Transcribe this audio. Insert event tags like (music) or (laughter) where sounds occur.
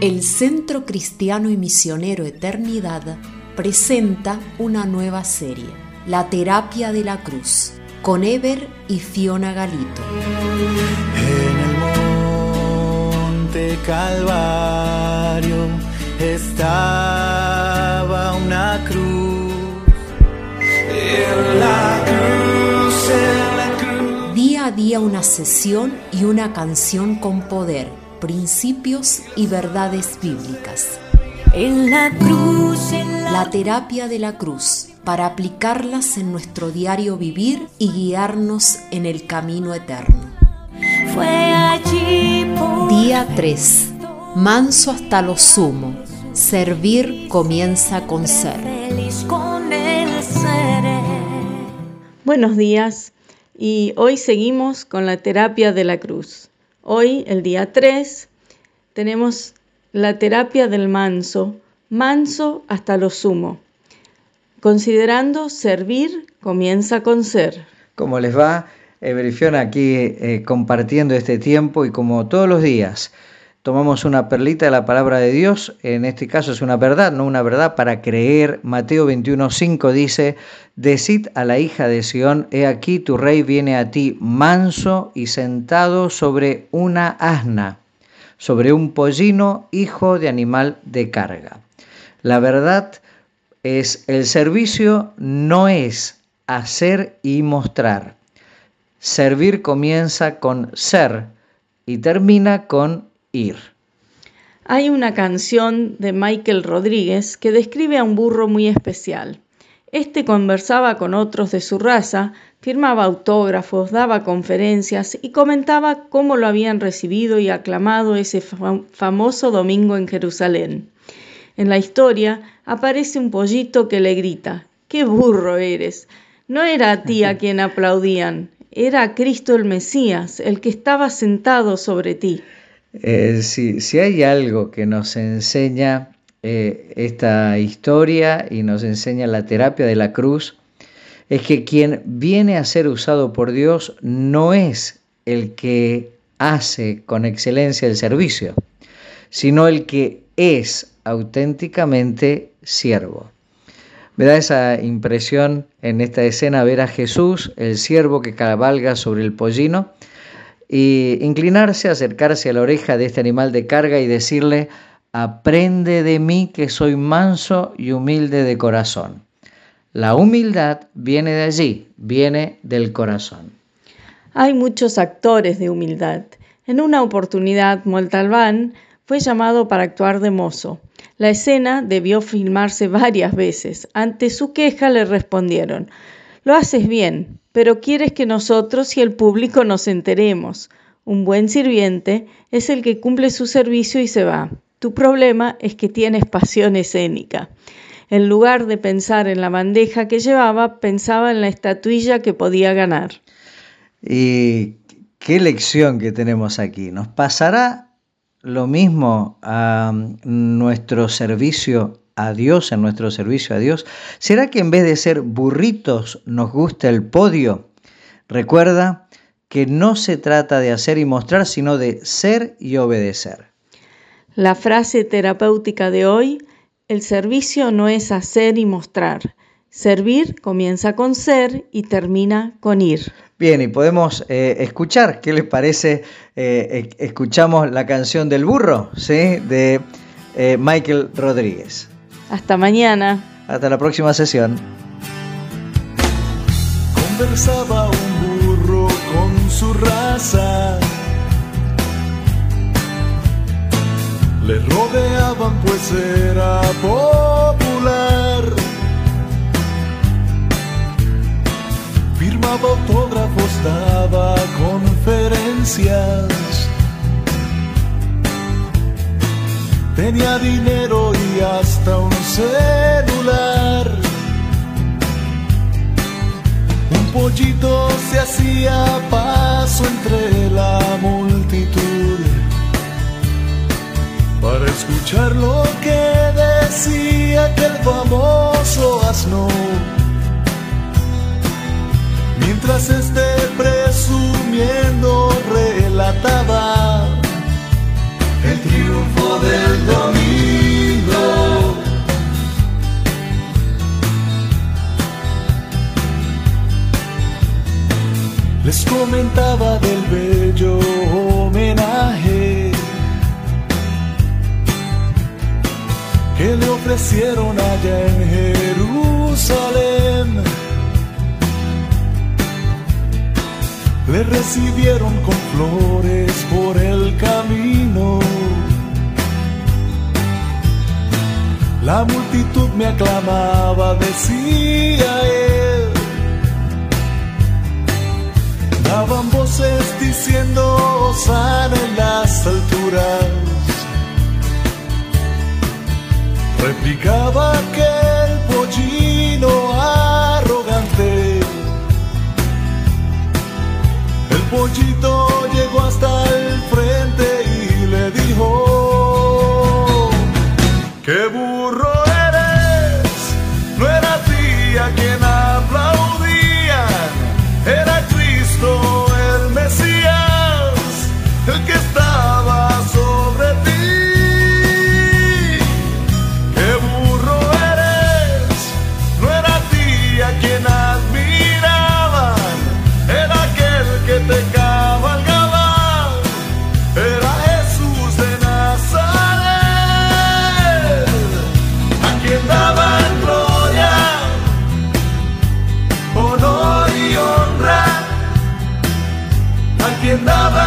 El Centro Cristiano y Misionero Eternidad presenta una nueva serie, La Terapia de la Cruz, con Eber y Fiona Galito. En el monte Calvario estaba una cruz. En la cruz, en la cruz. Día a día una sesión y una canción con poder, principios y verdades bíblicas. En la cruz, en la, La terapia de la cruz, para aplicarlas en nuestro diario vivir y guiarnos en el camino eterno. fue allí por Día 3. Manso hasta lo sumo. Servir comienza con ser. Buenos días y hoy seguimos con la terapia de la cruz. Hoy, el día 3, tenemos la terapia del manso, manso hasta lo sumo. Considerando servir comienza con ser. ¿Cómo les va? Ever y Fiona aquí eh, compartiendo este tiempo y como todos los días tomamos una perlita de la palabra de Dios, en este caso es una verdad, no una verdad para creer. Mateo 21.5 dice, Decid a la hija de Sión, he aquí tu rey viene a ti manso y sentado sobre una asna, sobre un pollino, hijo de animal de carga. La verdad es el servicio no es hacer y mostrar. Servir comienza con ser y termina con ir. Hay una canción de Michael Rodríguez que describe a un burro muy especial. Este conversaba con otros de su raza, firmaba autógrafos, daba conferencias y comentaba cómo lo habían recibido y aclamado ese fam- famoso domingo en Jerusalén. En la historia aparece un pollito que le grita, ¡qué burro eres! No era a ti a (laughs) quien aplaudían, era a Cristo el Mesías, el que estaba sentado sobre ti. Eh, si, si hay algo que nos enseña eh, esta historia y nos enseña la terapia de la cruz, es que quien viene a ser usado por Dios no es el que hace con excelencia el servicio, sino el que es auténticamente siervo. Me da esa impresión en esta escena ver a Jesús, el siervo que cabalga sobre el pollino, y inclinarse, acercarse a la oreja de este animal de carga y decirle, aprende de mí que soy manso y humilde de corazón. La humildad viene de allí, viene del corazón. Hay muchos actores de humildad. En una oportunidad, Montalbán fue llamado para actuar de mozo. La escena debió filmarse varias veces. Ante su queja le respondieron, lo haces bien, pero quieres que nosotros y el público nos enteremos. Un buen sirviente es el que cumple su servicio y se va. Tu problema es que tienes pasión escénica. En lugar de pensar en la bandeja que llevaba, pensaba en la estatuilla que podía ganar. Y qué lección que tenemos aquí. ¿Nos pasará lo mismo a nuestro servicio a Dios, en nuestro servicio a Dios? ¿Será que en vez de ser burritos nos gusta el podio? Recuerda que no se trata de hacer y mostrar, sino de ser y obedecer. La frase terapéutica de hoy, el servicio no es hacer y mostrar. Servir comienza con ser y termina con ir. Bien, y podemos eh, escuchar, ¿qué les parece? Eh, escuchamos la canción del burro, ¿sí? De eh, Michael Rodríguez. Hasta mañana. Hasta la próxima sesión. Conversaba un burro con su raza. Le rodeaban pues era popular. Firmaba autógrafos, daba conferencias. Tenía dinero y se hacía paso entre la multitud para escuchar lo que decía aquel famoso asno. Mientras este presumiendo relataba les comentaba del bello homenaje que le ofrecieron allá en Jerusalén. Le recibieron con flores por el camino. La multitud me aclamaba, decía él. Diciendo, sana en las alturas. Replicaba aquel pollino arrogante. El pollito llegó hasta el frente y le dijo, ¡Qué burro eres! No era a quien honor y